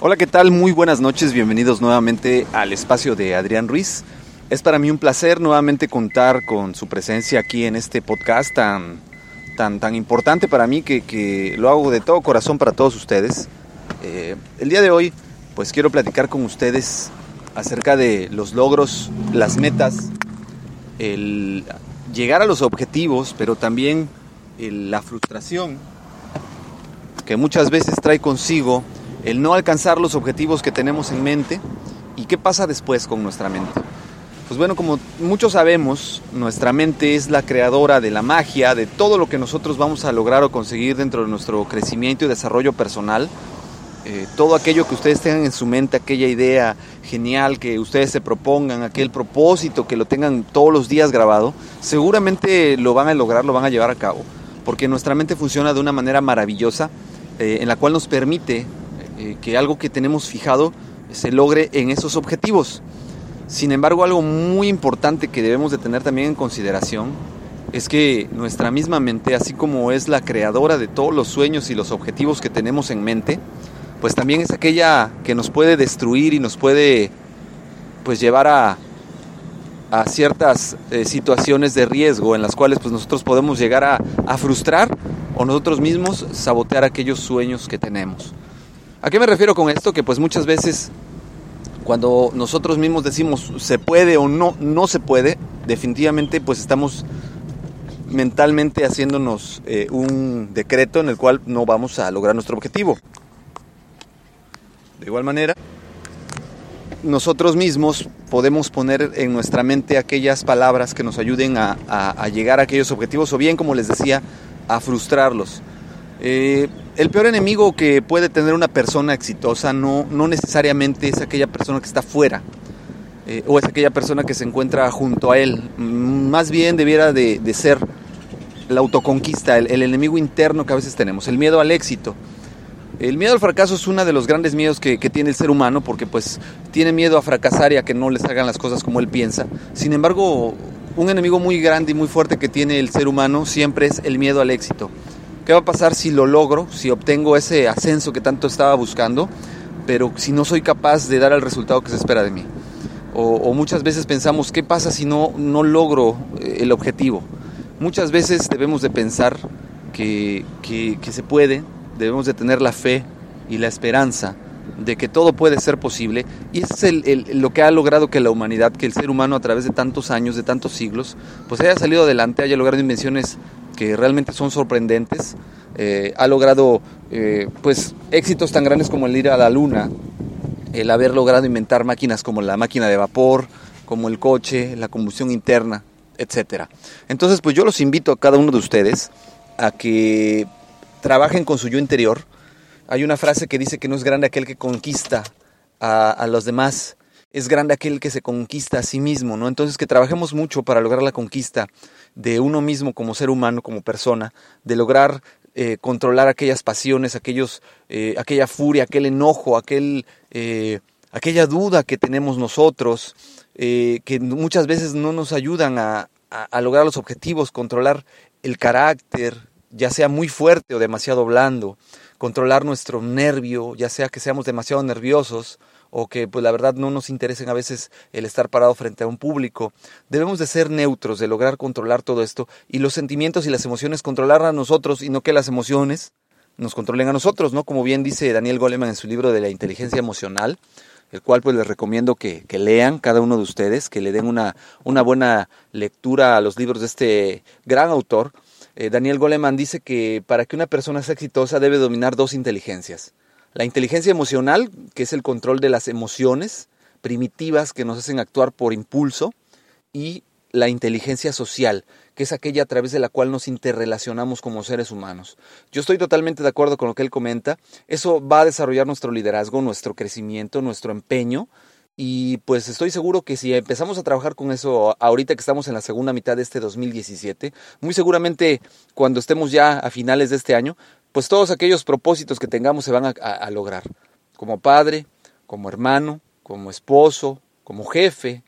Hola, ¿qué tal? Muy buenas noches, bienvenidos nuevamente al espacio de Adrián Ruiz. Es para mí un placer nuevamente contar con su presencia aquí en este podcast tan, tan, tan importante para mí que, que lo hago de todo corazón para todos ustedes. Eh, el día de hoy, pues quiero platicar con ustedes acerca de los logros, las metas, el llegar a los objetivos, pero también el- la frustración que muchas veces trae consigo el no alcanzar los objetivos que tenemos en mente y qué pasa después con nuestra mente. Pues bueno, como muchos sabemos, nuestra mente es la creadora de la magia, de todo lo que nosotros vamos a lograr o conseguir dentro de nuestro crecimiento y desarrollo personal. Eh, todo aquello que ustedes tengan en su mente, aquella idea genial que ustedes se propongan, aquel propósito que lo tengan todos los días grabado, seguramente lo van a lograr, lo van a llevar a cabo, porque nuestra mente funciona de una manera maravillosa eh, en la cual nos permite eh, que algo que tenemos fijado se logre en esos objetivos. Sin embargo, algo muy importante que debemos de tener también en consideración es que nuestra misma mente, así como es la creadora de todos los sueños y los objetivos que tenemos en mente, pues también es aquella que nos puede destruir y nos puede pues llevar a, a ciertas eh, situaciones de riesgo en las cuales pues nosotros podemos llegar a, a frustrar o nosotros mismos sabotear aquellos sueños que tenemos. ¿A qué me refiero con esto? Que pues muchas veces cuando nosotros mismos decimos se puede o no, no se puede, definitivamente pues estamos mentalmente haciéndonos eh, un decreto en el cual no vamos a lograr nuestro objetivo. De igual manera, nosotros mismos podemos poner en nuestra mente aquellas palabras que nos ayuden a, a- a llegar a aquellos objetivos o bien, como les decía, a frustrarlos. Eh, el peor enemigo que puede tener una persona exitosa no, no necesariamente es aquella persona que está fuera eh, o es aquella persona que se encuentra junto a él. Mm, Más bien debiera de, ser la autoconquista, el, enemigo interno que a veces tenemos, el miedo al éxito. El miedo al fracaso es uno de los grandes miedos que, que tiene el ser humano porque pues tiene miedo a fracasar y a que no les hagan las cosas como él piensa. Sin embargo, un enemigo muy grande y muy fuerte que tiene el ser humano siempre es el miedo al éxito. ¿Qué va a pasar si lo logro, si obtengo ese ascenso que tanto estaba buscando, pero si no soy capaz de dar el resultado que se espera de mí? O, muchas veces pensamos, ¿qué pasa si no, no logro eh, el objetivo? Muchas veces debemos de pensar que, que, se puede, debemos de tener la fe y la esperanza de que todo puede ser posible y es lo que ha logrado que la humanidad, que el ser humano a través de tantos años, de tantos siglos, pues haya salido adelante, haya logrado invenciones que realmente son sorprendentes, eh, ha logrado eh, pues éxitos tan grandes como el ir a la luna, el haber logrado inventar máquinas como la máquina de vapor, como el coche, la combustión interna, etcétera. Entonces, pues yo los invito a cada uno de ustedes a que trabajen con su yo interior. Hay una frase que dice que no es grande aquel que conquista a, a los demás, es grande aquel que se conquista a sí mismo, ¿no? Entonces que trabajemos mucho para lograr la conquista de uno mismo como ser humano, como persona, de lograr eh, controlar aquellas pasiones, aquellos, eh, aquella furia, aquel enojo, aquel, eh, aquella duda que tenemos nosotros, eh, que muchas veces no nos ayudan a, a- a lograr los objetivos, controlar el carácter, ya sea muy fuerte o demasiado blando, controlar nuestro nervio, ya sea que seamos demasiado nerviosos o que pues la verdad no nos interesen a veces el estar parado frente a un público. Debemos de ser neutros, de lograr controlar todo esto y los sentimientos y las emociones controlar a nosotros y no que las emociones nos controlen a nosotros, ¿no? Como bien dice Daniel Goleman en su libro de la inteligencia emocional, el cual pues les recomiendo que, que lean cada uno de ustedes, que le den una, una buena lectura a los libros de este gran autor. Eh, Daniel Goleman dice que para que una persona sea exitosa debe dominar dos inteligencias. La inteligencia emocional, que es el control de las emociones primitivas que nos hacen actuar por impulso, y la inteligencia social, que es aquella a través de la cual nos interrelacionamos como seres humanos. Yo estoy totalmente de acuerdo con lo que él comenta. Eso va a desarrollar nuestro liderazgo, nuestro crecimiento, nuestro empeño. Y pues estoy seguro que si empezamos a trabajar con eso ahorita que estamos en la segunda mitad de este 2017, muy seguramente cuando estemos ya a finales de este año, pues todos aquellos propósitos que tengamos se van a, a- lograr. Como padre, como hermano, como esposo, como jefe,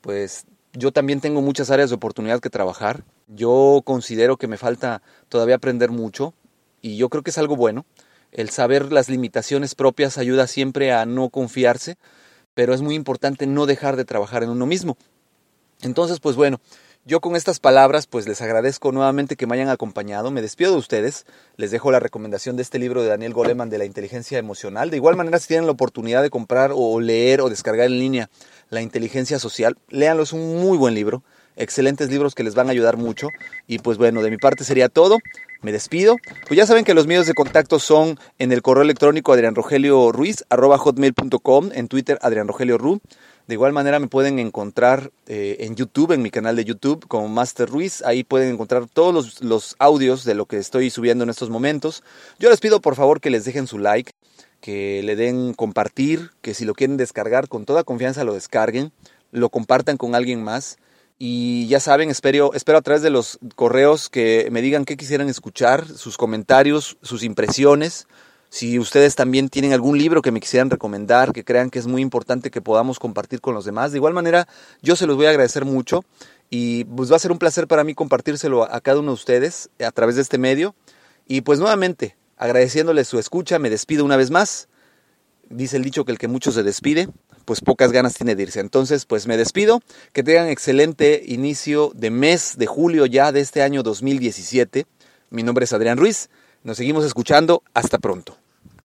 pues yo también tengo muchas áreas de oportunidad que trabajar. Yo considero que me falta todavía aprender mucho y yo creo que es algo bueno. El saber las limitaciones propias ayuda siempre a no confiarse, pero es muy importante no dejar de trabajar en uno mismo. Entonces, pues bueno, yo con estas palabras pues les agradezco nuevamente que me hayan acompañado, me despido de ustedes, les dejo la recomendación de este libro de Daniel Goleman de la inteligencia emocional, de igual manera si tienen la oportunidad de comprar o leer o descargar en línea La inteligencia social, léanlo, es un muy buen libro, excelentes libros que les van a ayudar mucho. Y pues bueno, de mi parte sería todo, me despido. Pues ya saben que los medios de contacto son en el correo electrónico hotmail.com, en Twitter Adrián Rogelio Ru. De igual manera me pueden encontrar eh, en YouTube, en mi canal de YouTube como Master Ruiz. Ahí pueden encontrar todos los, audios de lo que estoy subiendo en estos momentos. Yo les pido por favor que les dejen su like, que le den compartir, que si lo quieren descargar con toda confianza lo descarguen, lo compartan con alguien más. Y ya saben, espero, espero a través de los correos que me digan qué quisieran escuchar, sus comentarios, sus impresiones. Si ustedes también tienen algún libro que me quisieran recomendar, que crean que es muy importante que podamos compartir con los demás, de igual manera yo se los voy a agradecer mucho y pues va a ser un placer para mí compartírselo a cada uno de ustedes a través de este medio. Y pues nuevamente, agradeciéndoles su escucha, me despido una vez más. Dice el dicho que el que mucho se despide, pues pocas ganas tiene de irse. Entonces, pues me despido. Que tengan excelente inicio de mes de julio ya de este año 2017. Mi nombre es Adrián Ruiz. Nos seguimos escuchando. Hasta pronto.